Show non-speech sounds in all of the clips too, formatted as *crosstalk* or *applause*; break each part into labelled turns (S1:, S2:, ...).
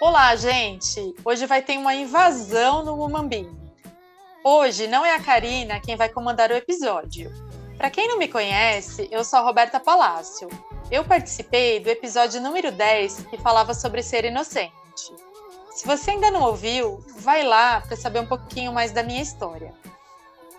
S1: Olá, gente! Hoje vai ter uma invasão no Bean. Hoje não é a Karina quem vai comandar o episódio. Para quem não me conhece, eu sou a Roberta Palácio. Eu participei do episódio número 10 que falava sobre ser inocente. Se você ainda não ouviu, vai lá para saber um pouquinho mais da minha história.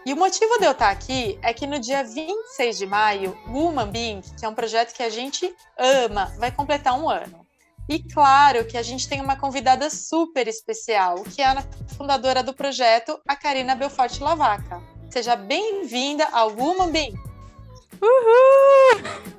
S1: E o motivo de eu estar aqui é que no dia 26 de maio, o Woman Being, que é um projeto que a gente ama, vai completar um ano. E claro que a gente tem uma convidada super especial, que é a fundadora do projeto, a Karina Belforte Lavaca. Seja bem-vinda ao Woman Being.
S2: Uhul!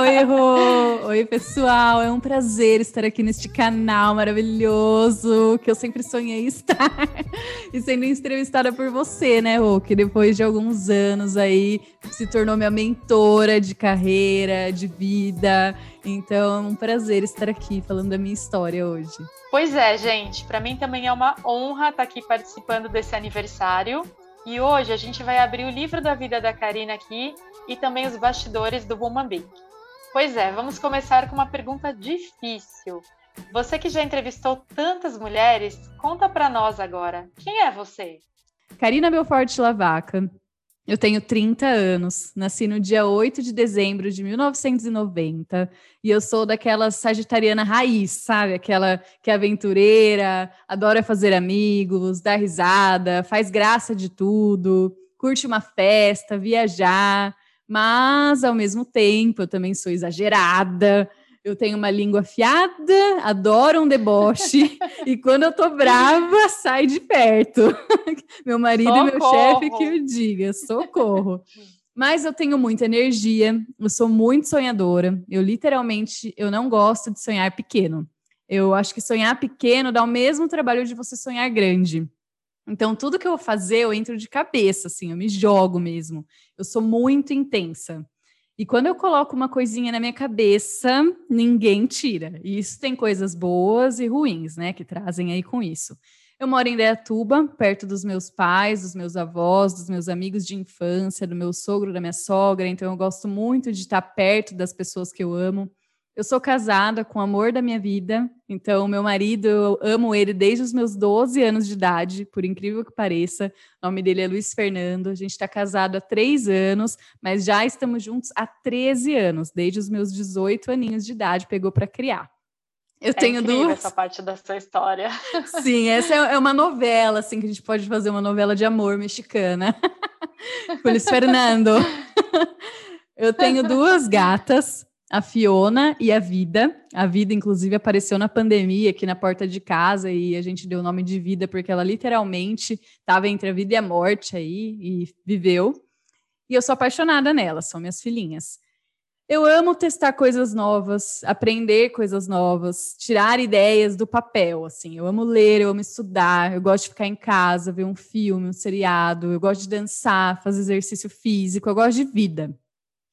S2: Oi, Rô! Oi, pessoal! É um prazer estar aqui neste canal maravilhoso que eu sempre sonhei estar *laughs* e sendo entrevistada por você, né, Rô? Que depois de alguns anos aí se tornou minha mentora de carreira, de vida. Então é um prazer estar aqui falando da minha história hoje.
S1: Pois é, gente. Para mim também é uma honra estar aqui participando desse aniversário. E hoje a gente vai abrir o livro da vida da Karina aqui e também os bastidores do Woman Big. Pois é, vamos começar com uma pergunta difícil. Você que já entrevistou tantas mulheres, conta para nós agora. Quem é você?
S2: Karina Belfort Lavaca. Eu tenho 30 anos, nasci no dia 8 de dezembro de 1990 e eu sou daquela sagitariana raiz, sabe? Aquela que é aventureira, adora fazer amigos, dar risada, faz graça de tudo, curte uma festa, viajar, mas ao mesmo tempo eu também sou exagerada, eu tenho uma língua afiada, adoro um deboche, *laughs* e quando eu tô brava, sai de perto. *laughs* meu marido socorro. e meu chefe que o diga, socorro. Mas eu tenho muita energia, eu sou muito sonhadora. Eu literalmente, eu não gosto de sonhar pequeno. Eu acho que sonhar pequeno dá o mesmo trabalho de você sonhar grande. Então, tudo que eu vou fazer, eu entro de cabeça, assim, eu me jogo mesmo. Eu sou muito intensa. E quando eu coloco uma coisinha na minha cabeça, ninguém tira. E isso tem coisas boas e ruins, né, que trazem aí com isso. Eu moro em Deatuba, perto dos meus pais, dos meus avós, dos meus amigos de infância, do meu sogro, da minha sogra, então eu gosto muito de estar perto das pessoas que eu amo. Eu sou casada com o amor da minha vida, então meu marido, eu amo ele desde os meus 12 anos de idade, por incrível que pareça. O nome dele é Luiz Fernando. A gente está casado há três anos, mas já estamos juntos há 13 anos, desde os meus 18 aninhos de idade, pegou para criar.
S1: Eu é tenho duas. essa parte da sua história. *laughs*
S2: Sim, essa é, é uma novela, assim, que a gente pode fazer uma novela de amor mexicana. *laughs* Luiz Fernando. *laughs* Eu tenho duas gatas a Fiona e a Vida. A Vida, inclusive, apareceu na pandemia aqui na porta de casa e a gente deu o nome de Vida porque ela literalmente estava entre a vida e a morte aí e viveu. E eu sou apaixonada nela, são minhas filhinhas. Eu amo testar coisas novas, aprender coisas novas, tirar ideias do papel, assim. Eu amo ler, eu amo estudar, eu gosto de ficar em casa, ver um filme, um seriado, eu gosto de dançar, fazer exercício físico, eu gosto de vida.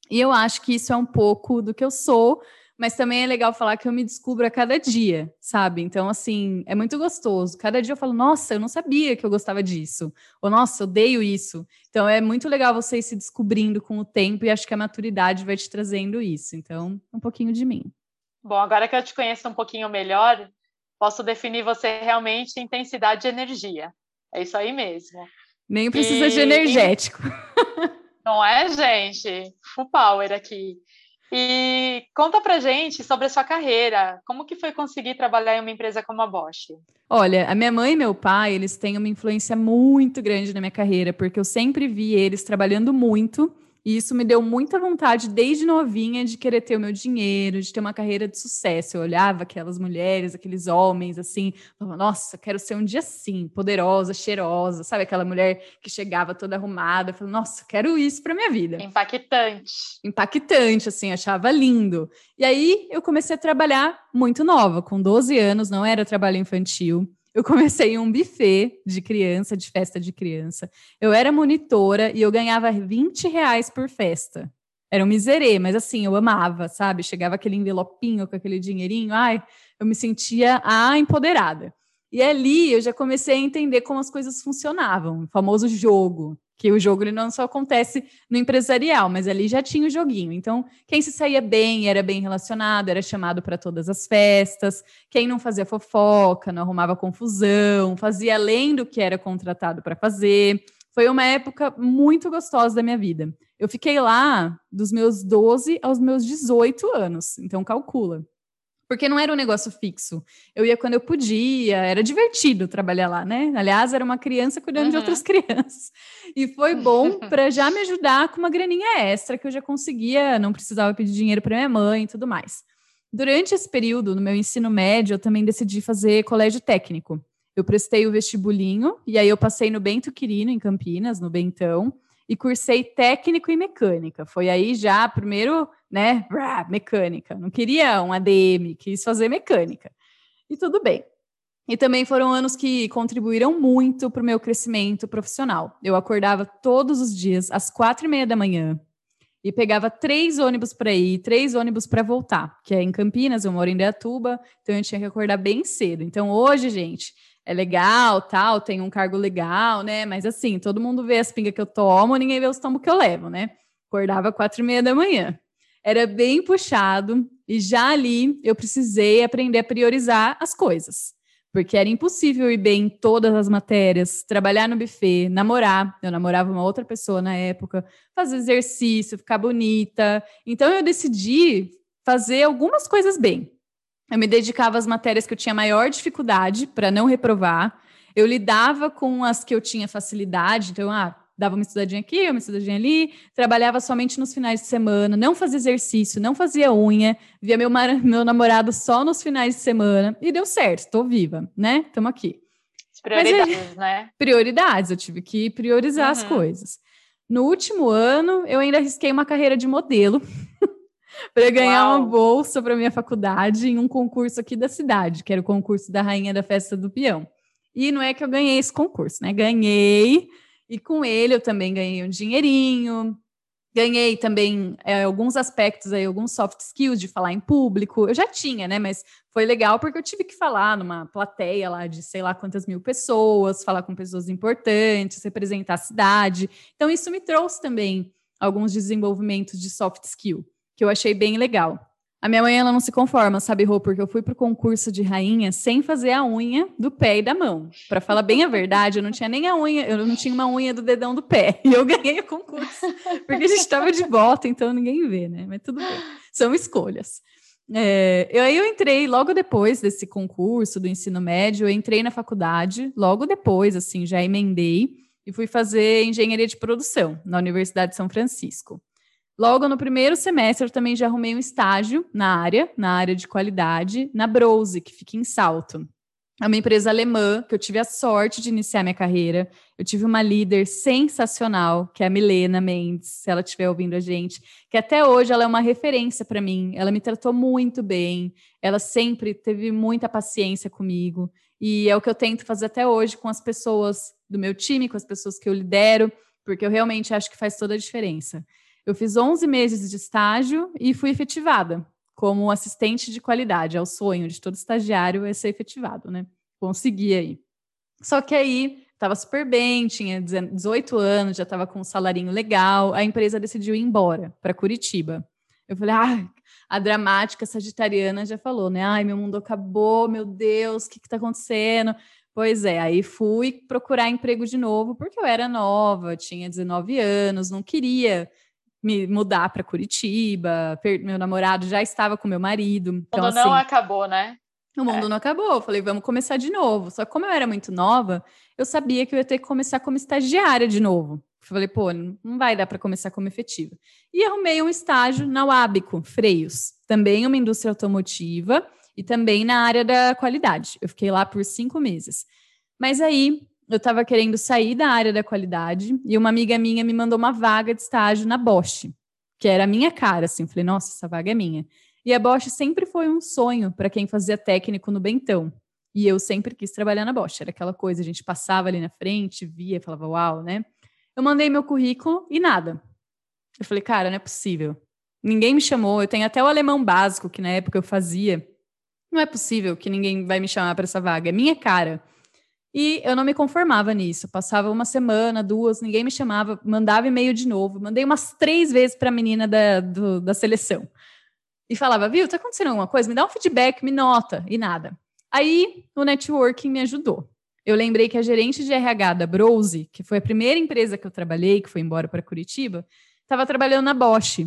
S2: E eu acho que isso é um pouco do que eu sou, mas também é legal falar que eu me descubro a cada dia, sabe? Então, assim, é muito gostoso. Cada dia eu falo, nossa, eu não sabia que eu gostava disso. Ou, nossa, eu odeio isso. Então, é muito legal você ir se descobrindo com o tempo e acho que a maturidade vai te trazendo isso. Então, um pouquinho de mim.
S1: Bom, agora que eu te conheço um pouquinho melhor, posso definir você realmente intensidade de energia. É isso aí mesmo.
S2: Nem precisa e... de energético. *laughs*
S1: Não é, gente? Full power aqui. E conta pra gente sobre a sua carreira. Como que foi conseguir trabalhar em uma empresa como a Bosch?
S2: Olha, a minha mãe e meu pai, eles têm uma influência muito grande na minha carreira, porque eu sempre vi eles trabalhando muito e isso me deu muita vontade, desde novinha, de querer ter o meu dinheiro, de ter uma carreira de sucesso. Eu olhava aquelas mulheres, aqueles homens, assim, falava, nossa, quero ser um dia assim, poderosa, cheirosa, sabe? Aquela mulher que chegava toda arrumada. Falei, nossa, quero isso para minha vida.
S1: Impactante.
S2: Impactante, assim, achava lindo. E aí eu comecei a trabalhar muito nova, com 12 anos, não era trabalho infantil. Eu comecei um buffet de criança, de festa de criança. Eu era monitora e eu ganhava 20 reais por festa. Era um miserê, mas assim, eu amava, sabe? Chegava aquele envelopinho com aquele dinheirinho, ai, eu me sentia a empoderada. E ali eu já comecei a entender como as coisas funcionavam, o famoso jogo, que o jogo ele não só acontece no empresarial, mas ali já tinha o joguinho. Então, quem se saía bem era bem relacionado, era chamado para todas as festas. Quem não fazia fofoca, não arrumava confusão, fazia além do que era contratado para fazer. Foi uma época muito gostosa da minha vida. Eu fiquei lá dos meus 12 aos meus 18 anos, então calcula porque não era um negócio fixo. Eu ia quando eu podia, era divertido trabalhar lá, né? Aliás, era uma criança cuidando uhum. de outras *laughs* crianças. E foi bom para já me ajudar com uma graninha extra que eu já conseguia, não precisava pedir dinheiro para minha mãe e tudo mais. Durante esse período, no meu ensino médio, eu também decidi fazer colégio técnico. Eu prestei o vestibulinho e aí eu passei no Bento Quirino, em Campinas, no Bentão e cursei técnico em mecânica. Foi aí já, primeiro, né, mecânica. Não queria um ADM, quis fazer mecânica. E tudo bem. E também foram anos que contribuíram muito para o meu crescimento profissional. Eu acordava todos os dias às quatro e meia da manhã e pegava três ônibus para ir, três ônibus para voltar, que é em Campinas, eu moro em Deatuba, então eu tinha que acordar bem cedo. Então hoje, gente, é legal, tal, tem um cargo legal, né? Mas assim, todo mundo vê as pingas que eu tomo, ninguém vê os tombos que eu levo, né? Acordava quatro e meia da manhã. Era bem puxado e já ali eu precisei aprender a priorizar as coisas. Porque era impossível ir bem em todas as matérias, trabalhar no buffet, namorar. Eu namorava uma outra pessoa na época, fazer exercício, ficar bonita. Então eu decidi fazer algumas coisas bem. Eu me dedicava às matérias que eu tinha maior dificuldade para não reprovar. Eu lidava com as que eu tinha facilidade, então, ah, dava uma estudadinha aqui, uma estudadinha ali, trabalhava somente nos finais de semana, não fazia exercício, não fazia unha, via meu, meu namorado só nos finais de semana, e deu certo, estou viva, né? Estamos aqui.
S1: Prioridades, Mas, né?
S2: Prioridades, eu tive que priorizar uhum. as coisas. No último ano, eu ainda arrisquei uma carreira de modelo. *laughs* para ganhar Uau. uma bolsa para minha faculdade em um concurso aqui da cidade, que era o concurso da Rainha da Festa do Peão. E não é que eu ganhei esse concurso, né? Ganhei, e com ele eu também ganhei um dinheirinho, ganhei também é, alguns aspectos aí, alguns soft skills de falar em público. Eu já tinha, né? Mas foi legal porque eu tive que falar numa plateia lá de sei lá quantas mil pessoas, falar com pessoas importantes, representar a cidade. Então, isso me trouxe também alguns desenvolvimentos de soft skill que eu achei bem legal. A minha mãe ela não se conforma, sabe, Rô, porque eu fui pro concurso de rainha sem fazer a unha do pé e da mão. Para falar bem a verdade, eu não tinha nem a unha, eu não tinha uma unha do dedão do pé. *laughs* E eu ganhei o concurso, porque a gente estava de volta, então ninguém vê, né? Mas tudo bem. São escolhas. É, eu, aí eu entrei logo depois desse concurso do ensino médio, eu entrei na faculdade, logo depois, assim, já emendei e fui fazer engenharia de produção na Universidade de São Francisco. Logo no primeiro semestre, eu também já arrumei um estágio na área, na área de qualidade, na Brose, que fica em Salto. É uma empresa alemã que eu tive a sorte de iniciar minha carreira. Eu tive uma líder sensacional, que é a Milena Mendes, se ela estiver ouvindo a gente, que até hoje ela é uma referência para mim. Ela me tratou muito bem, ela sempre teve muita paciência comigo. E é o que eu tento fazer até hoje com as pessoas do meu time, com as pessoas que eu lidero, porque eu realmente acho que faz toda a diferença. Eu fiz 11 meses de estágio e fui efetivada como assistente de qualidade. É o sonho de todo estagiário é ser efetivado, né? Consegui aí. Só que aí estava super bem, tinha 18 anos, já estava com um salarinho legal. A empresa decidiu ir embora para Curitiba. Eu falei, ah, a dramática sagitariana já falou, né? Ai, meu mundo acabou, meu Deus, o que está acontecendo? Pois é, aí fui procurar emprego de novo, porque eu era nova, tinha 19 anos, não queria me mudar para Curitiba, meu namorado já estava com meu marido. Então,
S1: o mundo assim, não acabou, né?
S2: O mundo é. não acabou. Eu falei, vamos começar de novo. Só que como eu era muito nova, eu sabia que eu ia ter que começar como estagiária de novo. Eu falei, pô, não vai dar para começar como efetiva. E arrumei um estágio na Wabico, Freios, também uma indústria automotiva e também na área da qualidade. Eu fiquei lá por cinco meses. Mas aí eu estava querendo sair da área da qualidade e uma amiga minha me mandou uma vaga de estágio na Bosch, que era a minha cara, assim. Falei, nossa, essa vaga é minha. E a Bosch sempre foi um sonho para quem fazia técnico no Bentão. E eu sempre quis trabalhar na Bosch. Era aquela coisa, a gente passava ali na frente, via, falava, uau, né? Eu mandei meu currículo e nada. Eu falei, cara, não é possível. Ninguém me chamou. Eu tenho até o alemão básico, que na época eu fazia. não é possível que ninguém vai me chamar para essa vaga, é minha cara. E eu não me conformava nisso. Passava uma semana, duas, ninguém me chamava, mandava e-mail de novo. Mandei umas três vezes para a menina da, do, da seleção. E falava, viu, tá acontecendo alguma coisa? Me dá um feedback, me nota. E nada. Aí o networking me ajudou. Eu lembrei que a gerente de RH da Brose, que foi a primeira empresa que eu trabalhei, que foi embora para Curitiba, estava trabalhando na Bosch.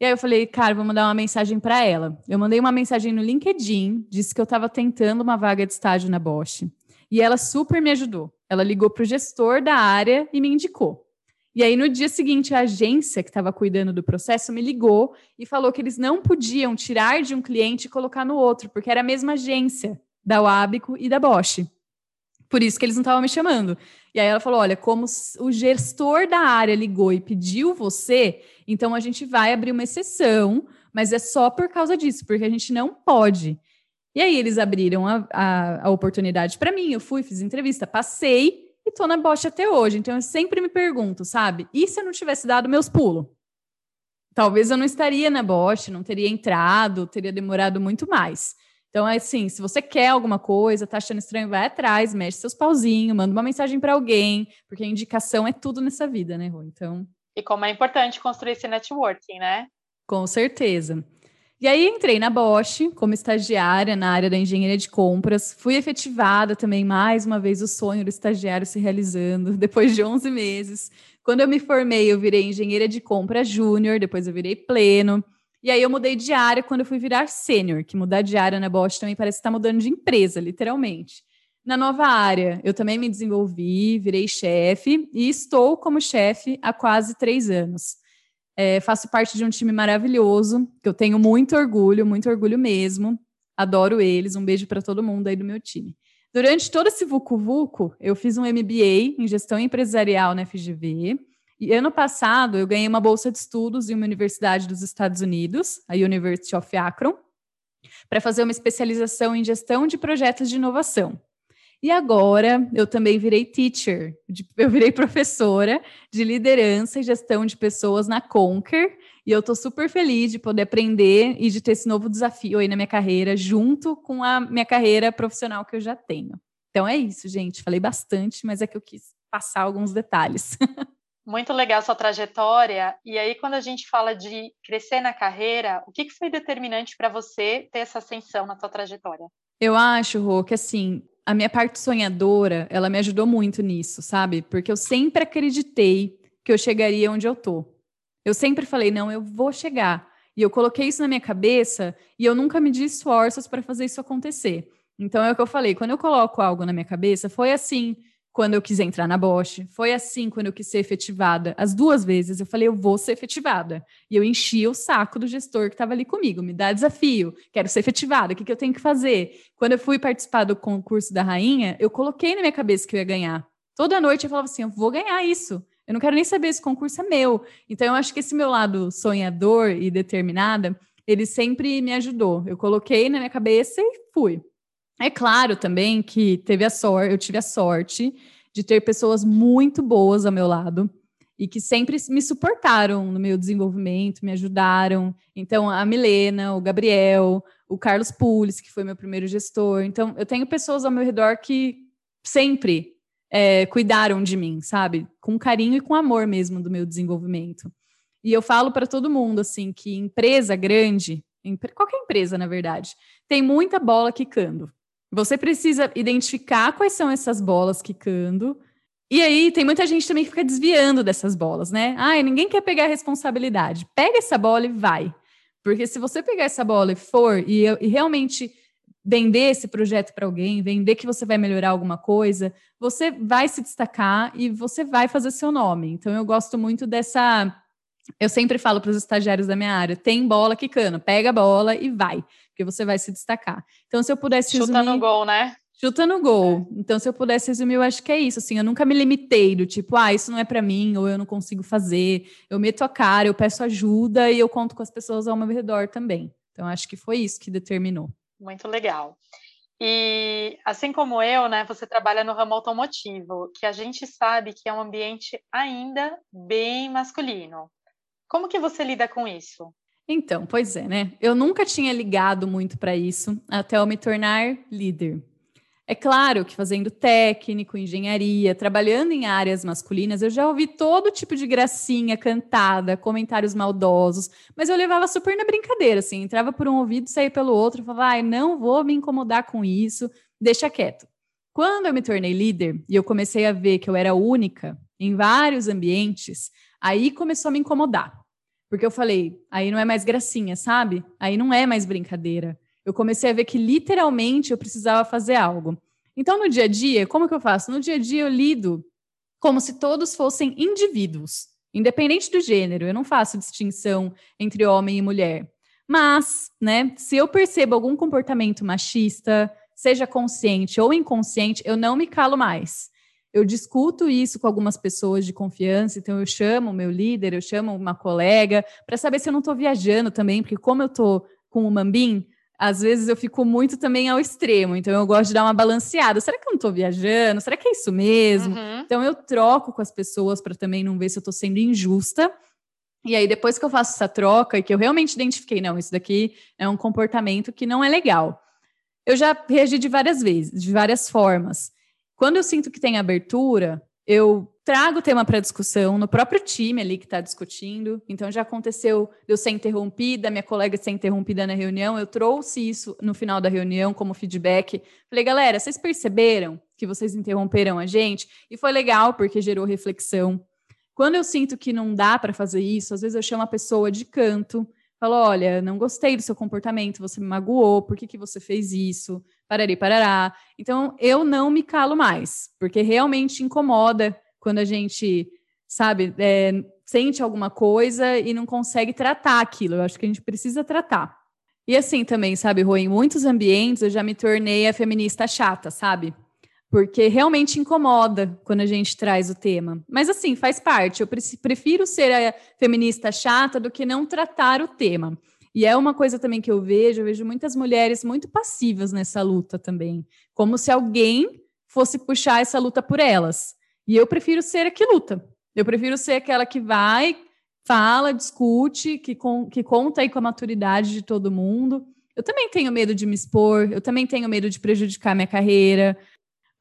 S2: E aí eu falei, cara, vou mandar uma mensagem para ela. Eu mandei uma mensagem no LinkedIn, disse que eu estava tentando uma vaga de estágio na Bosch. E ela super me ajudou. Ela ligou para o gestor da área e me indicou. E aí, no dia seguinte, a agência que estava cuidando do processo me ligou e falou que eles não podiam tirar de um cliente e colocar no outro, porque era a mesma agência da Wabico e da Bosch. Por isso que eles não estavam me chamando. E aí ela falou: olha, como o gestor da área ligou e pediu você, então a gente vai abrir uma exceção, mas é só por causa disso, porque a gente não pode. E aí eles abriram a, a, a oportunidade para mim, eu fui, fiz entrevista, passei e tô na Bosch até hoje. Então eu sempre me pergunto, sabe? E se eu não tivesse dado meus pulos? Talvez eu não estaria na Bosch, não teria entrado, teria demorado muito mais. Então, é assim, se você quer alguma coisa, tá achando estranho, vai atrás, mexe seus pauzinhos, manda uma mensagem para alguém, porque a indicação é tudo nessa vida, né, Rô? Então.
S1: E como é importante construir esse networking, né?
S2: Com certeza. E aí entrei na Bosch como estagiária na área da engenharia de compras. Fui efetivada também, mais uma vez, o sonho do estagiário se realizando, *laughs* depois de 11 meses. Quando eu me formei, eu virei engenheira de compra júnior, depois eu virei pleno. E aí eu mudei de área quando eu fui virar sênior, que mudar de área na Bosch também parece estar tá mudando de empresa, literalmente. Na nova área, eu também me desenvolvi, virei chefe e estou como chefe há quase três anos. É, faço parte de um time maravilhoso, que eu tenho muito orgulho, muito orgulho mesmo. Adoro eles. Um beijo para todo mundo aí do meu time. Durante todo esse vucu-vucu, eu fiz um MBA em gestão empresarial na FGV. E ano passado, eu ganhei uma bolsa de estudos em uma universidade dos Estados Unidos, a University of Akron, para fazer uma especialização em gestão de projetos de inovação. E agora eu também virei teacher, eu virei professora de liderança e gestão de pessoas na Conquer, e eu estou super feliz de poder aprender e de ter esse novo desafio aí na minha carreira, junto com a minha carreira profissional que eu já tenho. Então é isso, gente. Falei bastante, mas é que eu quis passar alguns detalhes. *laughs*
S1: Muito legal sua trajetória. E aí, quando a gente fala de crescer na carreira, o que foi determinante para você ter essa ascensão na sua trajetória?
S2: Eu acho, Rô, que assim, a minha parte sonhadora, ela me ajudou muito nisso, sabe? Porque eu sempre acreditei que eu chegaria onde eu tô. Eu sempre falei, não, eu vou chegar. E eu coloquei isso na minha cabeça e eu nunca medi esforços para fazer isso acontecer. Então é o que eu falei, quando eu coloco algo na minha cabeça, foi assim, quando eu quis entrar na Bosch, foi assim quando eu quis ser efetivada. As duas vezes eu falei, eu vou ser efetivada. E eu enchi o saco do gestor que estava ali comigo, me dá desafio, quero ser efetivada, o que, que eu tenho que fazer? Quando eu fui participar do concurso da rainha, eu coloquei na minha cabeça que eu ia ganhar. Toda noite eu falava assim, eu vou ganhar isso. Eu não quero nem saber, esse concurso é meu. Então eu acho que esse meu lado sonhador e determinada, ele sempre me ajudou. Eu coloquei na minha cabeça e fui. É claro também que teve a sorte, eu tive a sorte de ter pessoas muito boas ao meu lado e que sempre me suportaram no meu desenvolvimento, me ajudaram. Então, a Milena, o Gabriel, o Carlos Pulis, que foi meu primeiro gestor. Então, eu tenho pessoas ao meu redor que sempre é, cuidaram de mim, sabe? Com carinho e com amor mesmo do meu desenvolvimento. E eu falo para todo mundo assim que empresa grande, qualquer empresa na verdade, tem muita bola quicando. Você precisa identificar quais são essas bolas quicando. E aí tem muita gente também que fica desviando dessas bolas, né? Ai, ninguém quer pegar a responsabilidade. Pega essa bola e vai. Porque se você pegar essa bola e for e, e realmente vender esse projeto para alguém, vender que você vai melhorar alguma coisa, você vai se destacar e você vai fazer seu nome. Então eu gosto muito dessa eu sempre falo para os estagiários da minha área: tem bola quicando, pega a bola e vai porque você vai se destacar. Então, se eu pudesse
S1: Chuta resumir... no gol, né?
S2: Chuta no gol. É. Então, se eu pudesse resumir, eu acho que é isso. Assim, eu nunca me limitei do tipo, ah, isso não é para mim, ou eu não consigo fazer. Eu meto a cara, eu peço ajuda e eu conto com as pessoas ao meu redor também. Então, acho que foi isso que determinou.
S1: Muito legal. E assim como eu, né, você trabalha no ramo automotivo, que a gente sabe que é um ambiente ainda bem masculino. Como que você lida com isso?
S2: Então, pois é, né? Eu nunca tinha ligado muito para isso até eu me tornar líder. É claro que fazendo técnico, engenharia, trabalhando em áreas masculinas, eu já ouvi todo tipo de gracinha cantada, comentários maldosos, mas eu levava super na brincadeira, assim, entrava por um ouvido, saía pelo outro, falava, ai, não vou me incomodar com isso, deixa quieto. Quando eu me tornei líder e eu comecei a ver que eu era única em vários ambientes, aí começou a me incomodar. Porque eu falei, aí não é mais gracinha, sabe? Aí não é mais brincadeira. Eu comecei a ver que literalmente eu precisava fazer algo. Então, no dia a dia, como que eu faço? No dia a dia eu lido como se todos fossem indivíduos, independente do gênero. Eu não faço distinção entre homem e mulher. Mas, né, se eu percebo algum comportamento machista, seja consciente ou inconsciente, eu não me calo mais eu discuto isso com algumas pessoas de confiança, então eu chamo o meu líder, eu chamo uma colega, para saber se eu não estou viajando também, porque como eu estou com o Mambim, às vezes eu fico muito também ao extremo, então eu gosto de dar uma balanceada. Será que eu não estou viajando? Será que é isso mesmo? Uhum. Então eu troco com as pessoas para também não ver se eu estou sendo injusta. E aí, depois que eu faço essa troca e que eu realmente identifiquei, não, isso daqui é um comportamento que não é legal. Eu já reagi de várias vezes, de várias formas. Quando eu sinto que tem abertura, eu trago o tema para discussão no próprio time ali que está discutindo. Então já aconteceu eu ser interrompida, minha colega ser interrompida na reunião. Eu trouxe isso no final da reunião como feedback. Falei, galera, vocês perceberam que vocês interromperam a gente? E foi legal porque gerou reflexão. Quando eu sinto que não dá para fazer isso, às vezes eu chamo a pessoa de canto Falou, olha, não gostei do seu comportamento, você me magoou, por que, que você fez isso? Parari, parará. Então, eu não me calo mais, porque realmente incomoda quando a gente, sabe, é, sente alguma coisa e não consegue tratar aquilo. Eu acho que a gente precisa tratar. E assim também, sabe, Rô, em muitos ambientes eu já me tornei a feminista chata, sabe? porque realmente incomoda quando a gente traz o tema. Mas assim, faz parte. Eu prefiro ser a feminista chata do que não tratar o tema. E é uma coisa também que eu vejo, eu vejo muitas mulheres muito passivas nessa luta também, como se alguém fosse puxar essa luta por elas. E eu prefiro ser a que luta. Eu prefiro ser aquela que vai, fala, discute, que, com, que conta aí com a maturidade de todo mundo. Eu também tenho medo de me expor, eu também tenho medo de prejudicar minha carreira,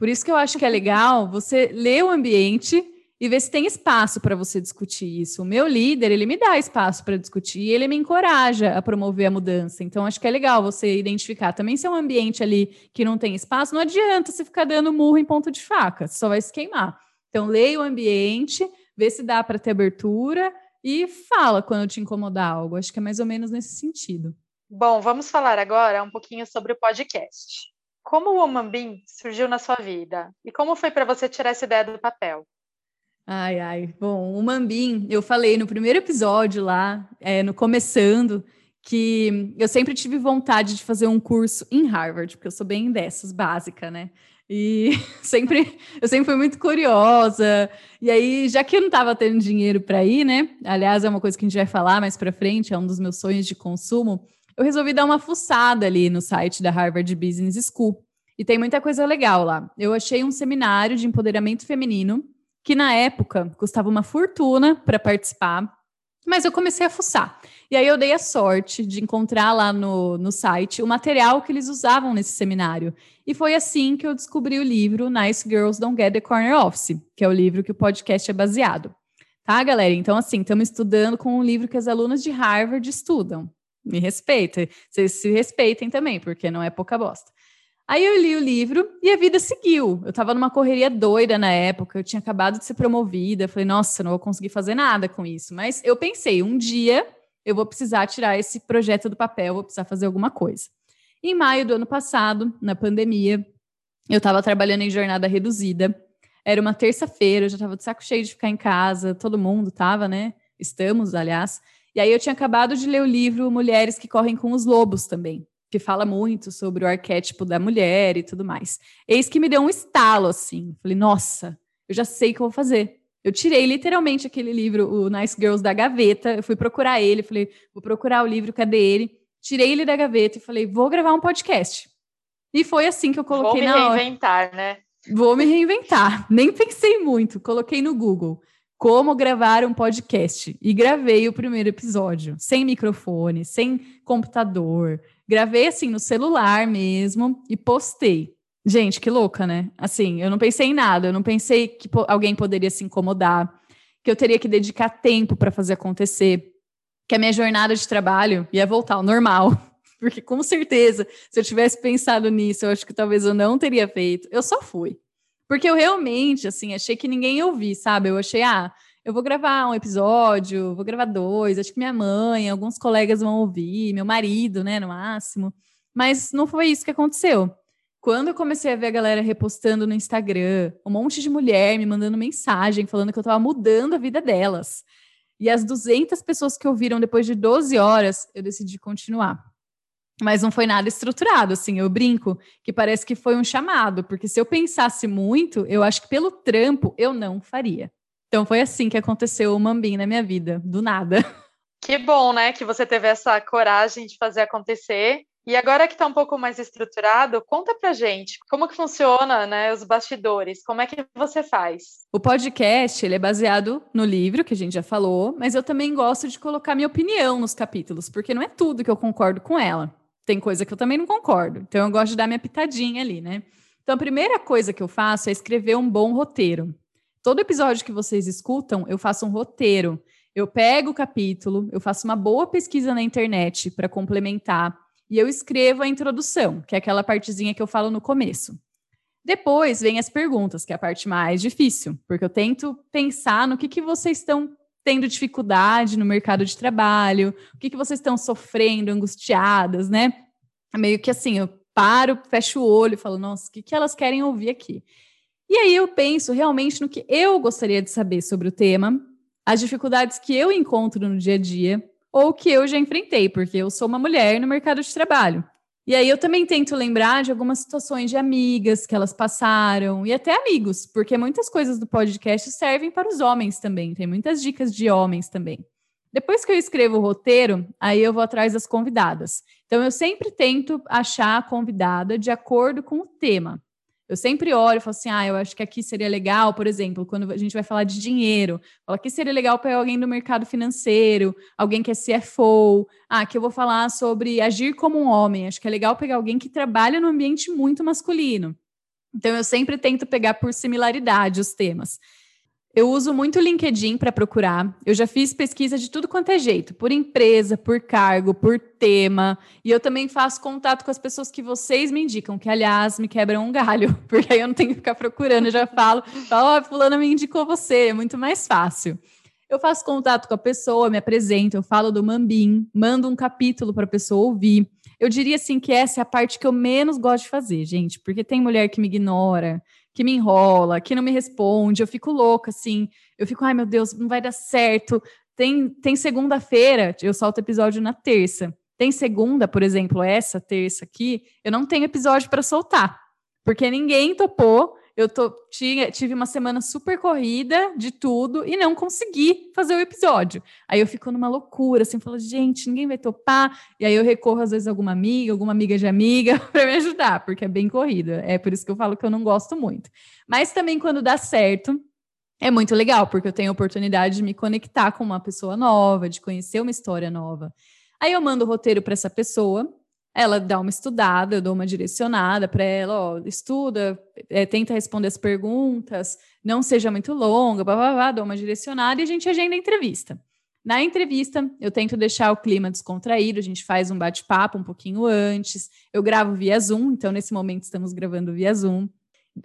S2: por isso que eu acho que é legal você ler o ambiente e ver se tem espaço para você discutir isso. O meu líder, ele me dá espaço para discutir e ele me encoraja a promover a mudança. Então, acho que é legal você identificar. Também se é um ambiente ali que não tem espaço, não adianta você ficar dando murro em ponto de faca, só vai se queimar. Então, leia o ambiente, vê se dá para ter abertura e fala quando te incomodar algo. Acho que é mais ou menos nesse sentido.
S1: Bom, vamos falar agora um pouquinho sobre o podcast. Como o Woman Bean surgiu na sua vida? E como foi para você tirar essa ideia do papel?
S2: Ai, ai. Bom, o Mambim, eu falei no primeiro episódio lá, é, no Começando, que eu sempre tive vontade de fazer um curso em Harvard, porque eu sou bem dessas, básica, né? E *laughs* sempre, eu sempre fui muito curiosa. E aí, já que eu não estava tendo dinheiro para ir, né? Aliás, é uma coisa que a gente vai falar mais para frente, é um dos meus sonhos de consumo eu resolvi dar uma fuçada ali no site da Harvard Business School. E tem muita coisa legal lá. Eu achei um seminário de empoderamento feminino, que na época custava uma fortuna para participar, mas eu comecei a fuçar. E aí eu dei a sorte de encontrar lá no, no site o material que eles usavam nesse seminário. E foi assim que eu descobri o livro Nice Girls Don't Get the Corner Office, que é o livro que o podcast é baseado. Tá, galera? Então, assim, estamos estudando com um livro que as alunas de Harvard estudam. Me respeita. Vocês se respeitem também, porque não é pouca bosta. Aí eu li o livro e a vida seguiu. Eu estava numa correria doida na época, eu tinha acabado de ser promovida. Falei, nossa, não vou conseguir fazer nada com isso. Mas eu pensei, um dia eu vou precisar tirar esse projeto do papel, vou precisar fazer alguma coisa. Em maio do ano passado, na pandemia, eu estava trabalhando em jornada reduzida. Era uma terça-feira, eu já estava de saco cheio de ficar em casa, todo mundo estava, né? Estamos, aliás. E aí eu tinha acabado de ler o livro Mulheres que Correm com os Lobos também, que fala muito sobre o arquétipo da mulher e tudo mais. Eis que me deu um estalo assim. Falei, nossa, eu já sei o que eu vou fazer. Eu tirei literalmente aquele livro, o Nice Girls, da gaveta. Eu fui procurar ele, falei, vou procurar o livro, cadê ele? Tirei ele da gaveta e falei, vou gravar um podcast. E foi assim que eu coloquei
S1: vou me
S2: na
S1: reinventar, né?
S2: Vou me reinventar. *laughs* Nem pensei muito, coloquei no Google como gravar um podcast. E gravei o primeiro episódio, sem microfone, sem computador. Gravei assim no celular mesmo e postei. Gente, que louca, né? Assim, eu não pensei em nada, eu não pensei que alguém poderia se incomodar, que eu teria que dedicar tempo para fazer acontecer, que a minha jornada de trabalho ia voltar ao normal. *laughs* Porque com certeza, se eu tivesse pensado nisso, eu acho que talvez eu não teria feito. Eu só fui. Porque eu realmente, assim, achei que ninguém ia ouvir, sabe? Eu achei, ah, eu vou gravar um episódio, vou gravar dois, acho que minha mãe, alguns colegas vão ouvir, meu marido, né, no máximo. Mas não foi isso que aconteceu. Quando eu comecei a ver a galera repostando no Instagram, um monte de mulher me mandando mensagem falando que eu estava mudando a vida delas. E as 200 pessoas que ouviram depois de 12 horas, eu decidi continuar. Mas não foi nada estruturado, assim, eu brinco que parece que foi um chamado, porque se eu pensasse muito, eu acho que pelo trampo eu não faria. Então foi assim que aconteceu o Mambim na minha vida, do nada. *laughs*
S1: Que bom, né, que você teve essa coragem de fazer acontecer. E agora que está um pouco mais estruturado, conta pra gente como que funciona, né, os bastidores, como é que você faz?
S2: O podcast, ele é baseado no livro, que a gente já falou, mas eu também gosto de colocar minha opinião nos capítulos, porque não é tudo que eu concordo com ela tem coisa que eu também não concordo. Então, eu gosto de dar minha pitadinha ali, né? Então, a primeira coisa que eu faço é escrever um bom roteiro. Todo episódio que vocês escutam, eu faço um roteiro. Eu pego o capítulo, eu faço uma boa pesquisa na internet para complementar e eu escrevo a introdução, que é aquela partezinha que eu falo no começo. Depois vem as perguntas, que é a parte mais difícil, porque eu tento pensar no que, que vocês estão tendo dificuldade no mercado de trabalho, o que, que vocês estão sofrendo, angustiadas, né? Meio que assim, eu paro, fecho o olho e falo, nossa, o que, que elas querem ouvir aqui? E aí eu penso realmente no que eu gostaria de saber sobre o tema, as dificuldades que eu encontro no dia a dia, ou que eu já enfrentei, porque eu sou uma mulher no mercado de trabalho. E aí eu também tento lembrar de algumas situações de amigas que elas passaram e até amigos, porque muitas coisas do podcast servem para os homens também, tem muitas dicas de homens também. Depois que eu escrevo o roteiro, aí eu vou atrás das convidadas. Então eu sempre tento achar a convidada de acordo com o tema. Eu sempre olho e falo assim: ah, eu acho que aqui seria legal, por exemplo, quando a gente vai falar de dinheiro, falo aqui seria legal para alguém do mercado financeiro, alguém que é CFO. Ah, aqui eu vou falar sobre agir como um homem. Acho que é legal pegar alguém que trabalha no ambiente muito masculino. Então, eu sempre tento pegar por similaridade os temas. Eu uso muito o LinkedIn para procurar. Eu já fiz pesquisa de tudo quanto é jeito, por empresa, por cargo, por tema. E eu também faço contato com as pessoas que vocês me indicam, que aliás me quebram um galho, *laughs* porque aí eu não tenho que ficar procurando, eu já falo, ó, oh, fulana me indicou você, é muito mais fácil. Eu faço contato com a pessoa, me apresento, eu falo do Mambim, mando um capítulo para a pessoa ouvir. Eu diria assim que essa é a parte que eu menos gosto de fazer, gente, porque tem mulher que me ignora, que me enrola, que não me responde, eu fico louca, assim, eu fico, ai meu Deus, não vai dar certo. Tem, tem segunda-feira, eu solto episódio na terça. Tem segunda, por exemplo, essa terça aqui, eu não tenho episódio para soltar, porque ninguém topou eu tô, tinha, tive uma semana super corrida de tudo e não consegui fazer o episódio. Aí eu fico numa loucura, assim, falo, gente, ninguém vai topar. E aí eu recorro, às vezes, a alguma amiga, alguma amiga de amiga *laughs* para me ajudar, porque é bem corrida. É por isso que eu falo que eu não gosto muito. Mas também quando dá certo, é muito legal, porque eu tenho a oportunidade de me conectar com uma pessoa nova, de conhecer uma história nova. Aí eu mando o roteiro para essa pessoa, ela dá uma estudada, eu dou uma direcionada para ela, ó, estuda, é, tenta responder as perguntas, não seja muito longa, blá, blá, blá, dou uma direcionada e a gente agenda a entrevista. Na entrevista, eu tento deixar o clima descontraído, a gente faz um bate-papo um pouquinho antes, eu gravo via Zoom, então nesse momento estamos gravando via Zoom.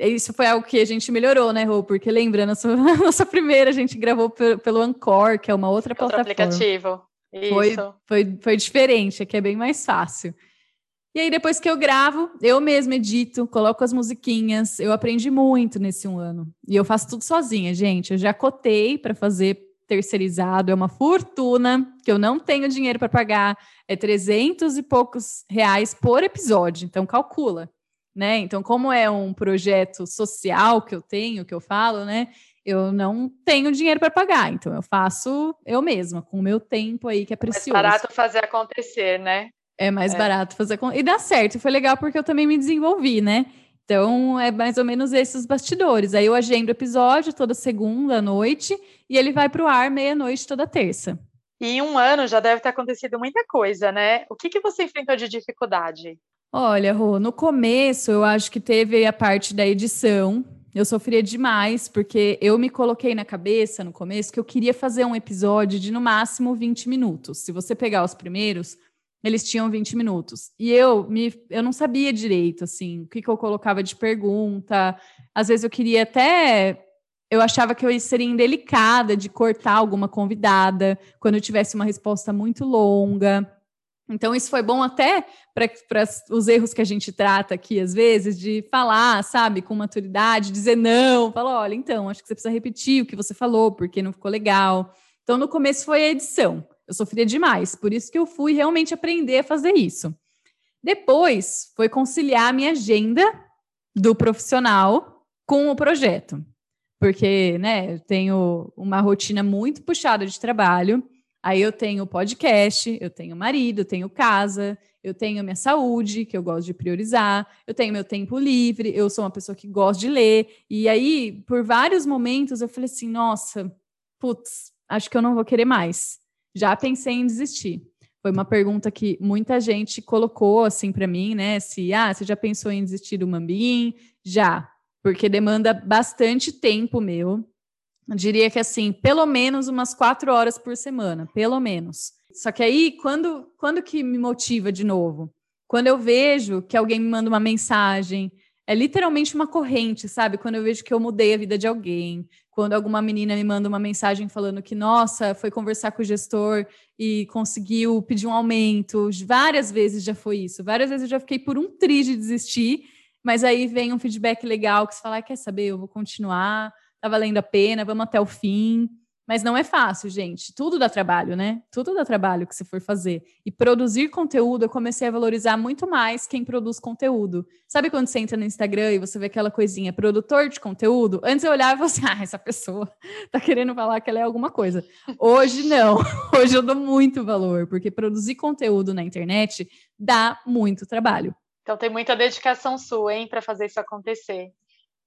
S2: Isso foi algo que a gente melhorou, né, Rô? Porque lembra, nossa, *laughs* nossa primeira a gente gravou pelo, Anchor, que é uma outra Outro plataforma.
S1: aplicativo. Isso.
S2: Foi, foi, foi diferente, aqui é bem mais fácil. E aí, depois que eu gravo, eu mesma edito, coloco as musiquinhas. Eu aprendi muito nesse um ano. E eu faço tudo sozinha, gente. Eu já cotei para fazer terceirizado, é uma fortuna que eu não tenho dinheiro para pagar. É 300 e poucos reais por episódio. Então, calcula. Né? Então, como é um projeto social que eu tenho, que eu falo, né? Eu não tenho dinheiro para pagar, então eu faço eu mesma, com o meu tempo aí que é precioso.
S1: Mais barato fazer acontecer, né?
S2: É mais é. barato fazer. E dá certo. Foi legal porque eu também me desenvolvi, né? Então, é mais ou menos esses bastidores. Aí eu agendo o episódio toda segunda à noite e ele vai para o ar meia-noite toda terça.
S1: E em um ano já deve ter acontecido muita coisa, né? O que, que você enfrentou de dificuldade?
S2: Olha, Rô, no começo eu acho que teve a parte da edição. Eu sofria demais, porque eu me coloquei na cabeça no começo que eu queria fazer um episódio de no máximo 20 minutos. Se você pegar os primeiros, eles tinham 20 minutos. E eu me eu não sabia direito assim, o que, que eu colocava de pergunta. Às vezes eu queria até eu achava que eu seria indelicada de cortar alguma convidada quando eu tivesse uma resposta muito longa. Então, isso foi bom até para os erros que a gente trata aqui, às vezes, de falar, sabe, com maturidade, dizer não, falar, olha, então, acho que você precisa repetir o que você falou, porque não ficou legal. Então, no começo foi a edição. Eu sofria demais, por isso que eu fui realmente aprender a fazer isso. Depois foi conciliar a minha agenda do profissional com o projeto, porque, né, eu tenho uma rotina muito puxada de trabalho. Aí eu tenho podcast, eu tenho marido, eu tenho casa, eu tenho minha saúde, que eu gosto de priorizar, eu tenho meu tempo livre, eu sou uma pessoa que gosta de ler. E aí, por vários momentos, eu falei assim: nossa, putz, acho que eu não vou querer mais já pensei em desistir. Foi uma pergunta que muita gente colocou assim para mim, né? Se ah, você já pensou em desistir do Mambim? Já, porque demanda bastante tempo meu. Eu diria que assim, pelo menos umas quatro horas por semana, pelo menos. Só que aí, quando, quando que me motiva de novo? Quando eu vejo que alguém me manda uma mensagem, é literalmente uma corrente, sabe? Quando eu vejo que eu mudei a vida de alguém, quando alguma menina me manda uma mensagem falando que, nossa, foi conversar com o gestor e conseguiu pedir um aumento. Várias vezes já foi isso. Várias vezes eu já fiquei por um tri de desistir, mas aí vem um feedback legal que você fala, ah, quer saber, eu vou continuar, tá valendo a pena, vamos até o fim. Mas não é fácil, gente. Tudo dá trabalho, né? Tudo dá trabalho que você for fazer. E produzir conteúdo, eu comecei a valorizar muito mais quem produz conteúdo. Sabe quando você entra no Instagram e você vê aquela coisinha, produtor de conteúdo? Antes eu olhava e falava assim, ah, essa pessoa *laughs* tá querendo falar que ela é alguma coisa. Hoje não. *laughs* Hoje eu dou muito valor, porque produzir conteúdo na internet dá muito trabalho.
S1: Então tem muita dedicação sua, hein, para fazer isso acontecer.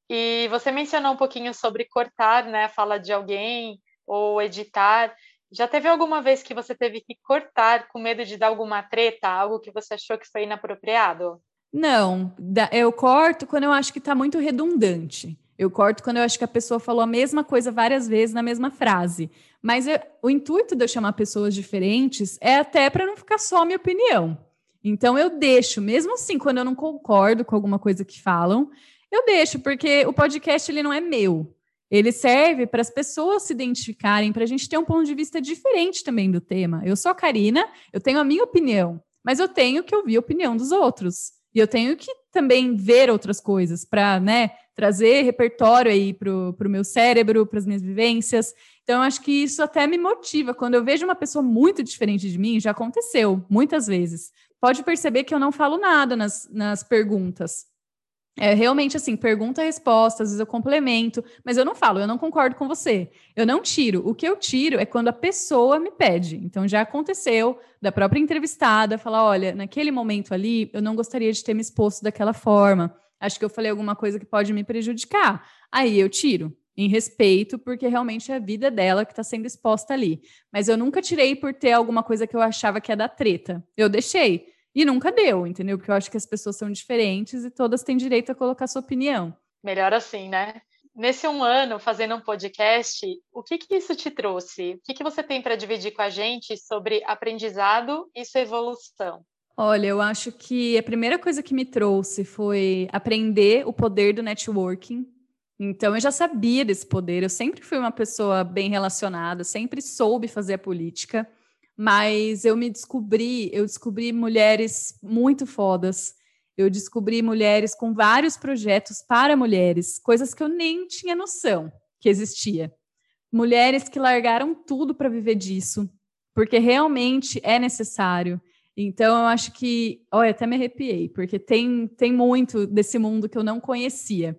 S1: E você mencionou um pouquinho sobre cortar, né, a fala de alguém ou editar. Já teve alguma vez que você teve que cortar com medo de dar alguma treta, algo que você achou que foi inapropriado?
S2: Não, eu corto quando eu acho que está muito redundante. Eu corto quando eu acho que a pessoa falou a mesma coisa várias vezes na mesma frase. Mas eu, o intuito de eu chamar pessoas diferentes é até para não ficar só a minha opinião. Então eu deixo, mesmo assim, quando eu não concordo com alguma coisa que falam, eu deixo, porque o podcast ele não é meu. Ele serve para as pessoas se identificarem, para a gente ter um ponto de vista diferente também do tema. Eu sou a Karina, eu tenho a minha opinião, mas eu tenho que ouvir a opinião dos outros. E eu tenho que também ver outras coisas para né, trazer repertório aí para o meu cérebro, para as minhas vivências. Então, acho que isso até me motiva. Quando eu vejo uma pessoa muito diferente de mim, já aconteceu muitas vezes. Pode perceber que eu não falo nada nas, nas perguntas. É realmente assim, pergunta-resposta, às vezes eu complemento, mas eu não falo, eu não concordo com você. Eu não tiro. O que eu tiro é quando a pessoa me pede. Então já aconteceu da própria entrevistada falar: olha, naquele momento ali, eu não gostaria de ter me exposto daquela forma. Acho que eu falei alguma coisa que pode me prejudicar. Aí eu tiro, em respeito, porque realmente é a vida dela que está sendo exposta ali. Mas eu nunca tirei por ter alguma coisa que eu achava que ia dar treta. Eu deixei. E nunca deu, entendeu? Porque eu acho que as pessoas são diferentes e todas têm direito a colocar sua opinião.
S1: Melhor assim, né? Nesse um ano, fazendo um podcast, o que, que isso te trouxe? O que, que você tem para dividir com a gente sobre aprendizado e sua evolução?
S2: Olha, eu acho que a primeira coisa que me trouxe foi aprender o poder do networking. Então, eu já sabia desse poder, eu sempre fui uma pessoa bem relacionada, sempre soube fazer a política mas eu me descobri, eu descobri mulheres muito fodas. Eu descobri mulheres com vários projetos para mulheres, coisas que eu nem tinha noção que existia. Mulheres que largaram tudo para viver disso, porque realmente é necessário. Então, eu acho que, olha, até me arrepiei, porque tem, tem muito desse mundo que eu não conhecia.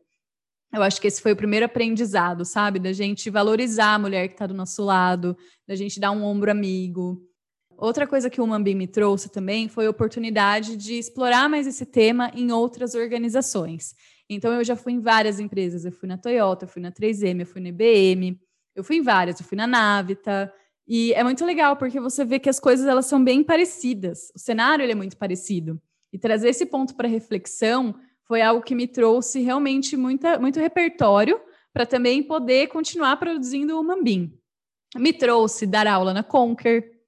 S2: Eu acho que esse foi o primeiro aprendizado, sabe? Da gente valorizar a mulher que está do nosso lado, da gente dar um ombro amigo, Outra coisa que o Mambim me trouxe também foi a oportunidade de explorar mais esse tema em outras organizações. Então eu já fui em várias empresas. Eu fui na Toyota, eu fui na 3M, eu fui na IBM, eu fui em várias, eu fui na Navita. E é muito legal porque você vê que as coisas elas são bem parecidas. O cenário ele é muito parecido. E trazer esse ponto para reflexão foi algo que me trouxe realmente muita, muito repertório para também poder continuar produzindo o Mambim. Me trouxe dar aula na Conquer.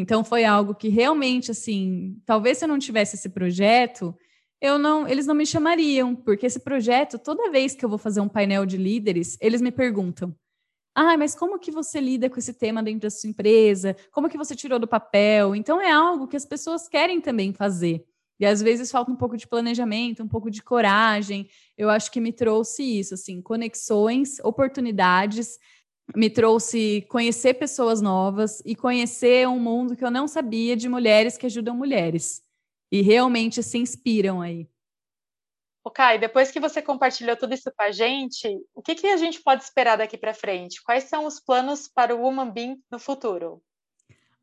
S2: Então foi algo que realmente assim, talvez se eu não tivesse esse projeto, eu não, eles não me chamariam, porque esse projeto, toda vez que eu vou fazer um painel de líderes, eles me perguntam: "Ah, mas como que você lida com esse tema dentro da sua empresa? Como que você tirou do papel?". Então é algo que as pessoas querem também fazer. E às vezes falta um pouco de planejamento, um pouco de coragem. Eu acho que me trouxe isso, assim, conexões, oportunidades, me trouxe conhecer pessoas novas e conhecer um mundo que eu não sabia de mulheres que ajudam mulheres e realmente se inspiram aí.
S1: O Kai, depois que você compartilhou tudo isso com a gente, o que, que a gente pode esperar daqui para frente? Quais são os planos para o Woman Bean no futuro?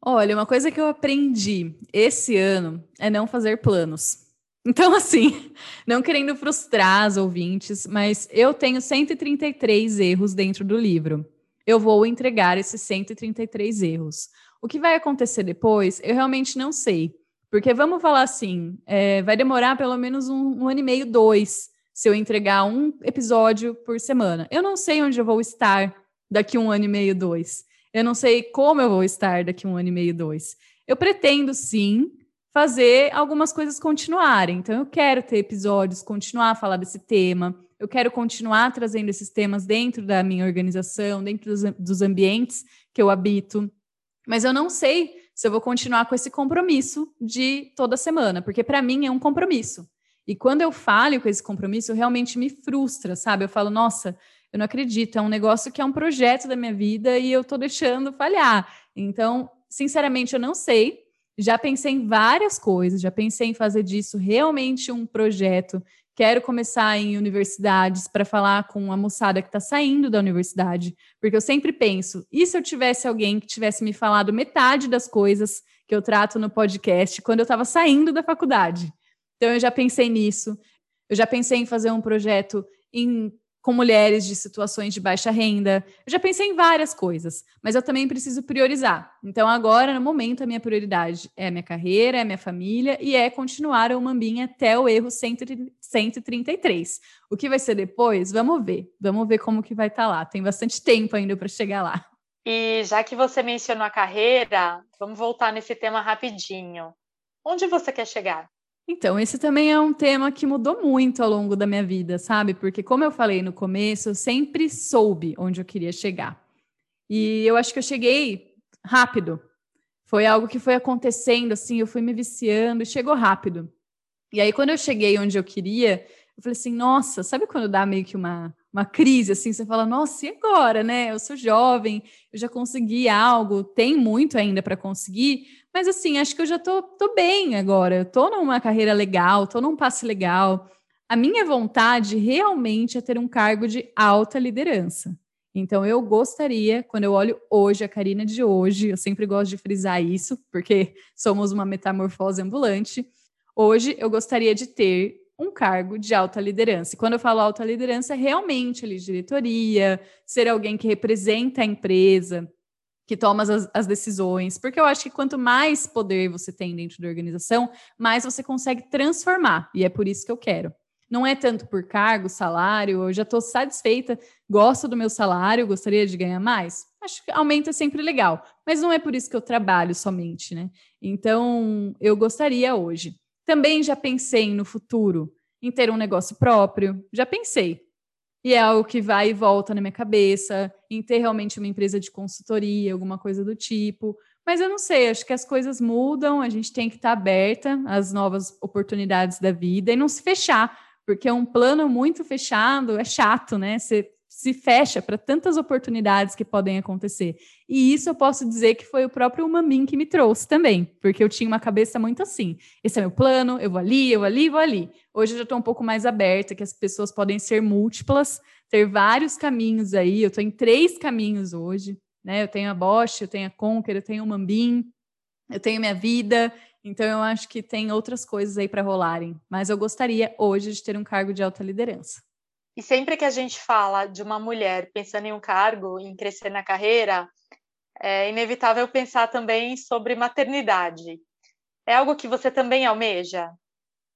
S2: Olha, uma coisa que eu aprendi esse ano é não fazer planos. *laughs* Então, assim, não querendo frustrar as ouvintes, mas eu tenho 133 erros dentro do livro. Eu vou entregar esses 133 erros. O que vai acontecer depois, eu realmente não sei. Porque vamos falar assim, é, vai demorar pelo menos um, um ano e meio, dois, se eu entregar um episódio por semana. Eu não sei onde eu vou estar daqui um ano e meio, dois. Eu não sei como eu vou estar daqui um ano e meio, dois. Eu pretendo sim fazer algumas coisas continuarem. Então, eu quero ter episódios, continuar a falar desse tema. Eu quero continuar trazendo esses temas dentro da minha organização, dentro dos, dos ambientes que eu habito. Mas eu não sei se eu vou continuar com esse compromisso de toda semana, porque para mim é um compromisso. E quando eu falho com esse compromisso, realmente me frustra, sabe? Eu falo, nossa, eu não acredito, é um negócio que é um projeto da minha vida e eu estou deixando falhar. Então, sinceramente, eu não sei. Já pensei em várias coisas, já pensei em fazer disso realmente um projeto. Quero começar em universidades para falar com a moçada que está saindo da universidade, porque eu sempre penso: e se eu tivesse alguém que tivesse me falado metade das coisas que eu trato no podcast quando eu estava saindo da faculdade? Então, eu já pensei nisso. Eu já pensei em fazer um projeto em com mulheres de situações de baixa renda. Eu já pensei em várias coisas, mas eu também preciso priorizar. Então, agora, no momento, a minha prioridade é minha carreira, é minha família e é continuar o Mambinha até o erro 133. O que vai ser depois? Vamos ver. Vamos ver como que vai estar tá lá. Tem bastante tempo ainda para chegar lá.
S1: E já que você mencionou a carreira, vamos voltar nesse tema rapidinho. Onde você quer chegar?
S2: Então, esse também é um tema que mudou muito ao longo da minha vida, sabe? Porque, como eu falei no começo, eu sempre soube onde eu queria chegar. E eu acho que eu cheguei rápido. Foi algo que foi acontecendo, assim, eu fui me viciando e chegou rápido. E aí, quando eu cheguei onde eu queria, eu falei assim: nossa, sabe quando dá meio que uma, uma crise, assim? Você fala, nossa, e agora, né? Eu sou jovem, eu já consegui algo, tem muito ainda para conseguir, mas assim, acho que eu já tô, tô bem agora. Eu tô numa carreira legal, tô num passe legal. A minha vontade realmente é ter um cargo de alta liderança. Então, eu gostaria, quando eu olho hoje, a Karina de hoje, eu sempre gosto de frisar isso, porque somos uma metamorfose ambulante. Hoje, eu gostaria de ter um cargo de alta liderança. E quando eu falo alta liderança, é realmente ali, diretoria, ser alguém que representa a empresa, que toma as, as, decisões, porque eu acho que quanto mais poder você tem dentro da organização, mais você consegue transformar, e é por isso que eu quero. Não é tanto por cargo, salário, eu já estou satisfeita, gosto do meu salário, gostaria de ganhar mais. Acho que aumento é sempre legal, mas não é por isso que eu trabalho somente, né? Então, eu gostaria hoje. Também já pensei no futuro, em ter um negócio próprio, já pensei, e é algo que vai e volta na minha cabeça, em ter realmente uma empresa de consultoria, alguma coisa do tipo. Mas eu não sei, acho que as coisas mudam, a gente tem que estar aberta às novas oportunidades da vida e não se fechar, porque um plano muito fechado é chato, né? Você se fecha para tantas oportunidades que podem acontecer. E isso eu posso dizer que foi o próprio Mamin que me trouxe também, porque eu tinha uma cabeça muito assim: esse é meu plano, eu vou ali, eu vou ali, vou ali. Hoje eu já estou um pouco mais aberta, que as pessoas podem ser múltiplas, ter vários caminhos aí. Eu estou em três caminhos hoje, né? Eu tenho a Bosch, eu tenho a Conquer, eu tenho o Mambim, eu tenho minha vida. Então eu acho que tem outras coisas aí para rolarem. Mas eu gostaria hoje de ter um cargo de alta liderança.
S1: E sempre que a gente fala de uma mulher pensando em um cargo, em crescer na carreira, é inevitável pensar também sobre maternidade. É algo que você também almeja?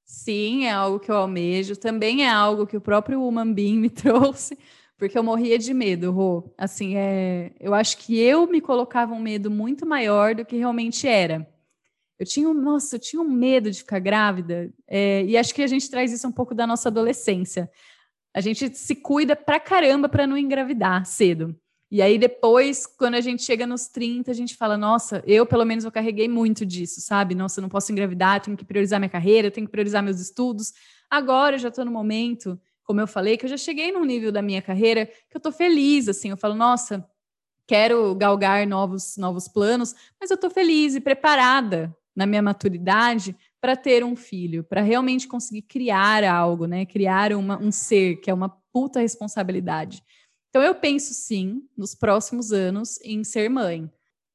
S2: Sim, é algo que eu almejo. Também é algo que o próprio Human Being me *laughs* trouxe, porque eu morria de medo, Rô. Assim, é, eu acho que eu me colocava um medo muito maior do que realmente era. Eu tinha, nossa, eu tinha um medo de ficar grávida, é, e acho que a gente traz isso um pouco da nossa adolescência. A gente se cuida pra caramba para não engravidar cedo. E aí depois, quando a gente chega nos 30, a gente fala, nossa, eu pelo menos eu carreguei muito disso, sabe? Nossa, eu não posso engravidar, tenho que priorizar minha carreira, tenho que priorizar meus estudos. Agora eu já estou no momento, como eu falei, que eu já cheguei num nível da minha carreira que eu estou feliz, assim, eu falo, nossa, quero galgar novos, novos planos, mas eu estou feliz e preparada na minha maturidade para ter um filho, para realmente conseguir criar algo, né? Criar uma, um ser, que é uma puta responsabilidade. Então, eu penso sim, nos próximos anos, em ser mãe.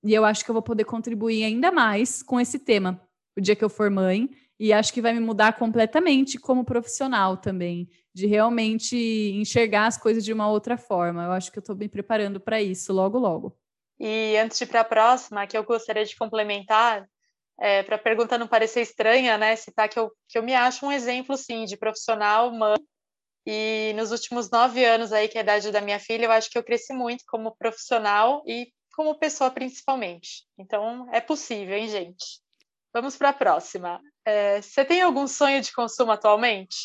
S2: E eu acho que eu vou poder contribuir ainda mais com esse tema, o dia que eu for mãe. E acho que vai me mudar completamente como profissional também, de realmente enxergar as coisas de uma outra forma. Eu acho que eu estou me preparando para isso logo, logo.
S1: E antes de ir para a próxima, que eu gostaria de complementar, é, para a pergunta não parecer estranha, né, citar que eu, que eu me acho um exemplo, sim, de profissional, mãe, e nos últimos nove anos aí, que é a idade da minha filha, eu acho que eu cresci muito como profissional e como pessoa principalmente. Então, é possível, hein, gente? Vamos para a próxima. É, você tem algum sonho de consumo atualmente?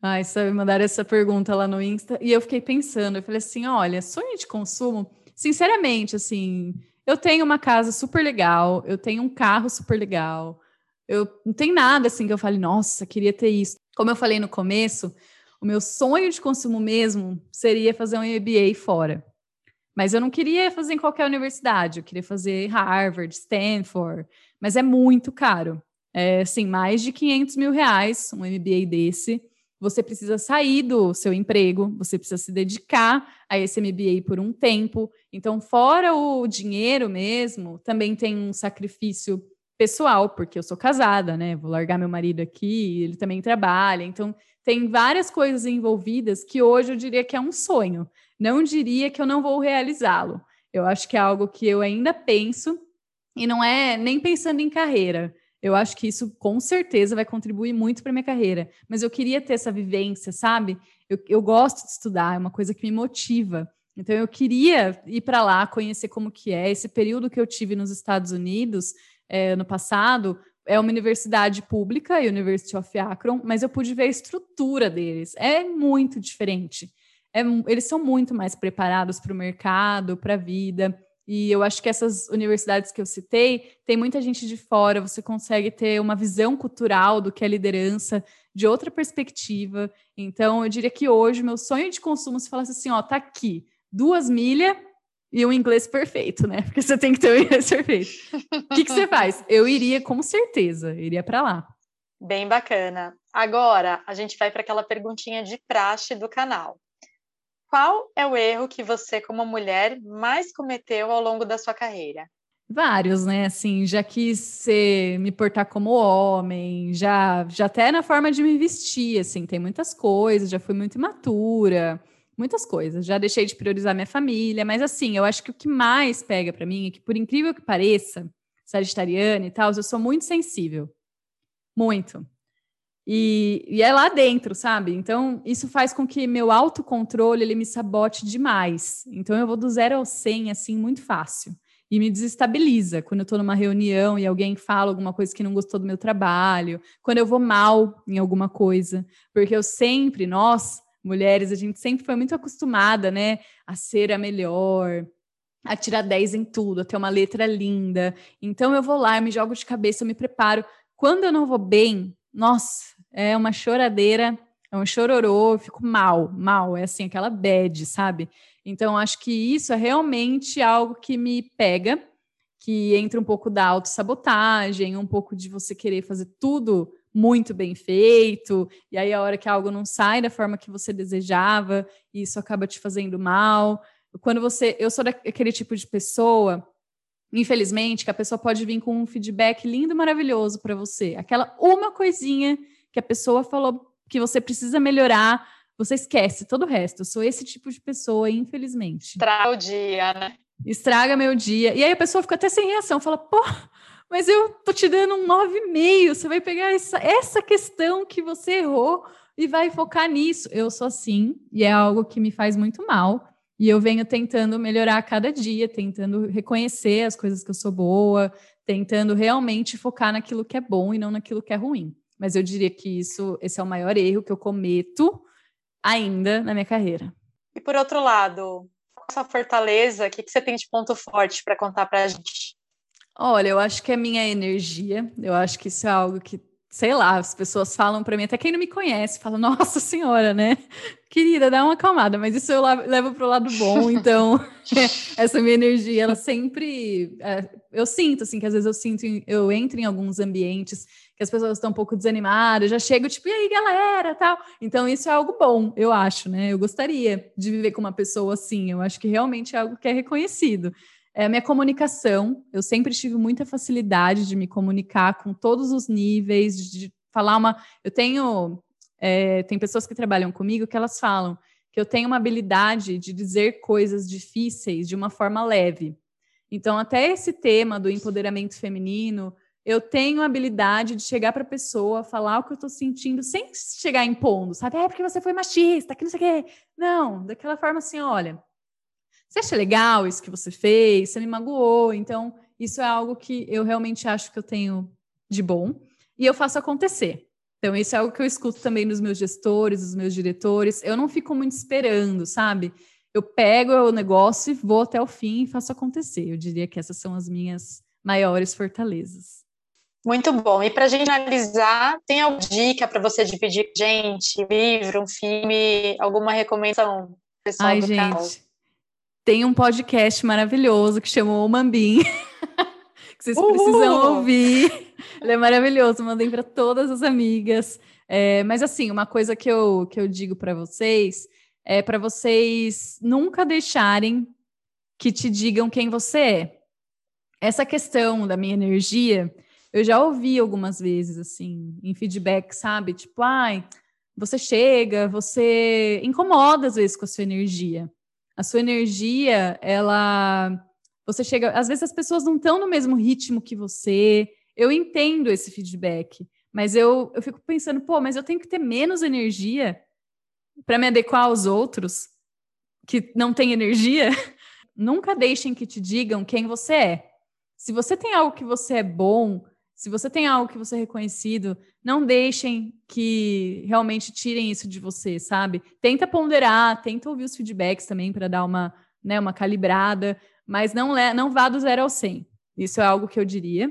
S2: Ai, só me mandaram essa pergunta lá no Insta e eu fiquei pensando, eu falei assim, olha, sonho de consumo, sinceramente, assim, eu tenho uma casa super legal, eu tenho um carro super legal, eu não tem nada assim que eu fale, nossa, queria ter isso. Como eu falei no começo, o meu sonho de consumo mesmo seria fazer um MBA fora. Mas eu não queria fazer em qualquer universidade, eu queria fazer Harvard, Stanford, mas é muito caro. É, assim, mais de 500 mil reais um MBA desse. Você precisa sair do seu emprego, você precisa se dedicar a esse MBA por um tempo. Então, fora o dinheiro mesmo, também tem um sacrifício pessoal, porque eu sou casada, né? Vou largar meu marido aqui, ele também trabalha. Então, tem várias coisas envolvidas que hoje eu diria que é um sonho. Não diria que eu não vou realizá-lo. Eu acho que é algo que eu ainda penso e não é nem pensando em carreira. Eu acho que isso com certeza vai contribuir muito para minha carreira. Mas eu queria ter essa vivência, sabe? Eu, eu gosto de estudar, é uma coisa que me motiva. Então eu queria ir para lá, conhecer como que é. Esse período que eu tive nos Estados Unidos é, ano passado é uma universidade pública, University of Akron, mas eu pude ver a estrutura deles. É muito diferente. É, eles são muito mais preparados para o mercado, para a vida. E eu acho que essas universidades que eu citei, tem muita gente de fora, você consegue ter uma visão cultural do que é liderança, de outra perspectiva. Então, eu diria que hoje, meu sonho de consumo, se falasse assim, ó, tá aqui, duas milhas, e um inglês perfeito, né? Porque você tem que ter um inglês *laughs* perfeito. O que, que você faz? Eu iria com certeza, iria para lá.
S1: Bem bacana. Agora, a gente vai para aquela perguntinha de praxe do canal. Qual é o erro que você, como mulher, mais cometeu ao longo da sua carreira?
S2: Vários, né? Assim, já quis ser, me portar como homem, já, já até na forma de me vestir, assim, tem muitas coisas, já fui muito imatura muitas coisas. Já deixei de priorizar minha família, mas assim, eu acho que o que mais pega para mim é que, por incrível que pareça, sagitariana e tal, eu sou muito sensível. Muito. E, e, é lá dentro, sabe? Então, isso faz com que meu autocontrole ele me sabote demais. Então, eu vou do zero ao 100, assim, muito fácil. E me desestabiliza quando eu estou numa reunião e alguém fala alguma coisa que não gostou do meu trabalho, quando eu vou mal em alguma coisa, porque eu sempre, nós, mulheres, a gente sempre foi muito acostumada, né, a ser a melhor, a tirar 10 em tudo, a ter uma letra linda. Então eu vou lá, eu me jogo de cabeça, eu me preparo. Quando eu não vou bem, nossa, é uma choradeira, é um chororô, eu fico mal, mal, é assim, aquela bad, sabe? Então acho que isso é realmente algo que me pega, que entra um pouco da autossabotagem, um pouco de você querer fazer tudo muito bem feito, e aí a hora que algo não sai da forma que você desejava, isso acaba te fazendo mal. Quando você, eu sou daquele tipo de pessoa, infelizmente, que a pessoa pode vir com um feedback lindo, maravilhoso para você, aquela uma coisinha que a pessoa falou que você precisa melhorar, você esquece todo o resto. Eu sou esse tipo de pessoa, infelizmente.
S1: Estraga o dia, né?
S2: Estraga meu dia. E aí a pessoa fica até sem reação, fala, pô, mas eu tô te dando um 9,5. Você vai pegar essa, essa questão que você errou e vai focar nisso. Eu sou assim, e é algo que me faz muito mal. E eu venho tentando melhorar a cada dia, tentando reconhecer as coisas que eu sou boa, tentando realmente focar naquilo que é bom e não naquilo que é ruim. Mas eu diria que isso, esse é o maior erro que eu cometo ainda na minha carreira.
S1: E por outro lado, essa fortaleza, o que, que você tem de ponto forte para contar para a gente?
S2: Olha, eu acho que é minha energia. Eu acho que isso é algo que, sei lá, as pessoas falam para mim, até quem não me conhece, fala, *laughs* nossa senhora, né? Querida, dá uma acalmada, mas isso eu levo para o lado bom, *laughs* então *laughs* essa minha energia, ela sempre. É, eu sinto, assim, que às vezes eu sinto, eu entro em alguns ambientes que as pessoas estão um pouco desanimadas, já chego tipo, e aí, galera, tal. Então, isso é algo bom, eu acho, né? Eu gostaria de viver com uma pessoa assim, eu acho que realmente é algo que é reconhecido. É a minha comunicação, eu sempre tive muita facilidade de me comunicar com todos os níveis, de falar uma. Eu tenho. É, tem pessoas que trabalham comigo que elas falam que eu tenho uma habilidade de dizer coisas difíceis de uma forma leve. Então, até esse tema do empoderamento feminino, eu tenho a habilidade de chegar para a pessoa, falar o que eu estou sentindo, sem chegar impondo, sabe? É porque você foi machista, que não sei o quê. Não, daquela forma assim, olha, você acha legal isso que você fez? Você me magoou. Então, isso é algo que eu realmente acho que eu tenho de bom e eu faço acontecer. Então, isso é algo que eu escuto também dos meus gestores, dos meus diretores. Eu não fico muito esperando, sabe? Eu pego o negócio e vou até o fim e faço acontecer. Eu diria que essas são as minhas maiores fortalezas.
S1: Muito bom. E para a gente analisar, tem alguma dica para você dividir com gente? Livro, um filme, alguma recomendação pessoal
S2: Ai,
S1: do
S2: gente,
S1: canal?
S2: Tem um podcast maravilhoso que chama O Mambim. *laughs* que vocês Uhul! precisam ouvir. Ele é maravilhoso, mandei para todas as amigas. É, mas assim, uma coisa que eu, que eu digo para vocês é para vocês nunca deixarem que te digam quem você é. Essa questão da minha energia, eu já ouvi algumas vezes, assim, em feedback, sabe? Tipo, ai, você chega, você incomoda às vezes com a sua energia. A sua energia, ela. Você chega. Às vezes as pessoas não estão no mesmo ritmo que você. Eu entendo esse feedback, mas eu, eu fico pensando, pô, mas eu tenho que ter menos energia para me adequar aos outros que não têm energia. *laughs* Nunca deixem que te digam quem você é. Se você tem algo que você é bom, se você tem algo que você é reconhecido, não deixem que realmente tirem isso de você, sabe? Tenta ponderar, tenta ouvir os feedbacks também para dar uma, né, uma calibrada, mas não, não vá do zero ao 100. Isso é algo que eu diria.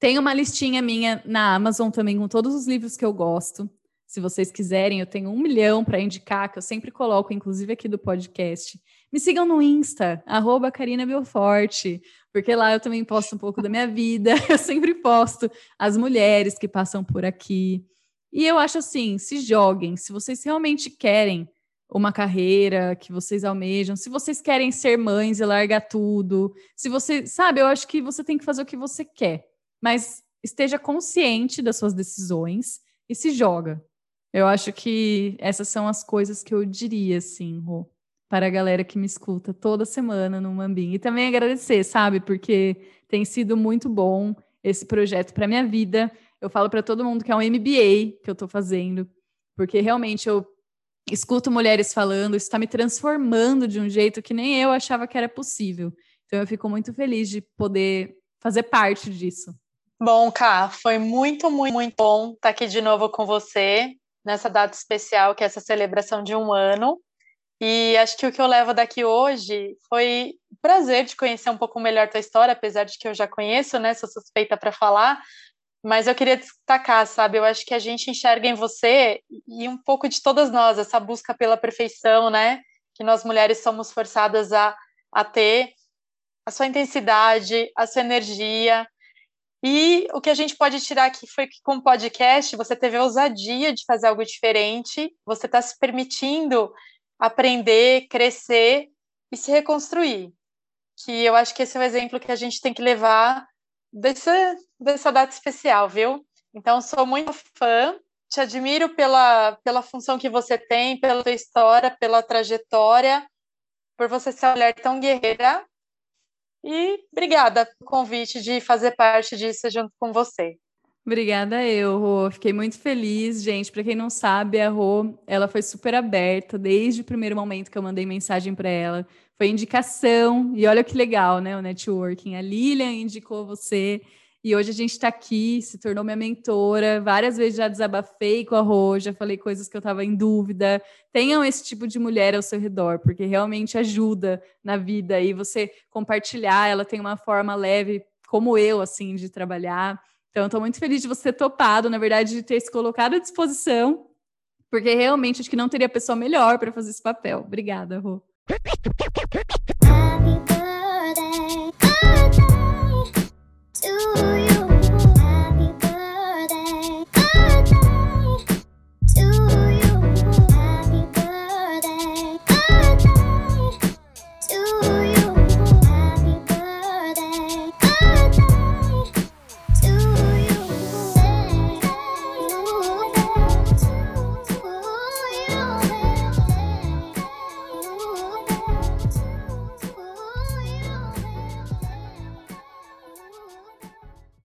S2: Tem uma listinha minha na Amazon também com todos os livros que eu gosto. Se vocês quiserem, eu tenho um milhão para indicar, que eu sempre coloco, inclusive aqui do podcast. Me sigam no Insta, arroba Belforte, porque lá eu também posto um pouco da minha vida. *laughs* Eu sempre posto as mulheres que passam por aqui. E eu acho assim, se joguem, se vocês realmente querem uma carreira que vocês almejam, se vocês querem ser mães e largar tudo, se você, sabe, eu acho que você tem que fazer o que você quer, mas esteja consciente das suas decisões e se joga. Eu acho que essas são as coisas que eu diria, assim, Rô, para a galera que me escuta toda semana no Mambim. E também agradecer, sabe? Porque tem sido muito bom esse projeto para minha vida. Eu falo para todo mundo que é um MBA que eu estou fazendo, porque realmente eu escuto mulheres falando, isso está me transformando de um jeito que nem eu achava que era possível. Então eu fico muito feliz de poder fazer parte disso.
S1: Bom, Ká, foi muito, muito, muito bom estar aqui de novo com você nessa data especial, que é essa celebração de um ano. E acho que o que eu levo daqui hoje foi prazer de conhecer um pouco melhor tua história, apesar de que eu já conheço, né? Sou suspeita para falar, mas eu queria destacar, sabe? Eu acho que a gente enxerga em você e um pouco de todas nós essa busca pela perfeição, né? Que nós mulheres somos forçadas a, a ter a sua intensidade, a sua energia, e o que a gente pode tirar aqui foi que, com o podcast, você teve a ousadia de fazer algo diferente, você está se permitindo aprender, crescer e se reconstruir. Que eu acho que esse é o exemplo que a gente tem que levar dessa, dessa data especial, viu? Então, sou muito fã, te admiro pela, pela função que você tem, pela tua história, pela trajetória, por você ser uma mulher tão guerreira. E obrigada pelo convite de fazer parte disso junto com você.
S2: Obrigada eu, Rô. Fiquei muito feliz, gente. Para quem não sabe, a Rô, ela foi super aberta desde o primeiro momento que eu mandei mensagem para ela. Foi indicação e olha que legal, né? O networking. A Lilian indicou você e hoje a gente está aqui, se tornou minha mentora. Várias vezes já desabafei com a Rô, já falei coisas que eu estava em dúvida. Tenham esse tipo de mulher ao seu redor, porque realmente ajuda na vida e você compartilhar. Ela tem uma forma leve, como eu, assim, de trabalhar. Então, estou muito feliz de você ter topado, na verdade, de ter se colocado à disposição, porque realmente acho que não teria pessoa melhor para fazer esse papel. Obrigada, Rô. Happy birthday, birthday to you.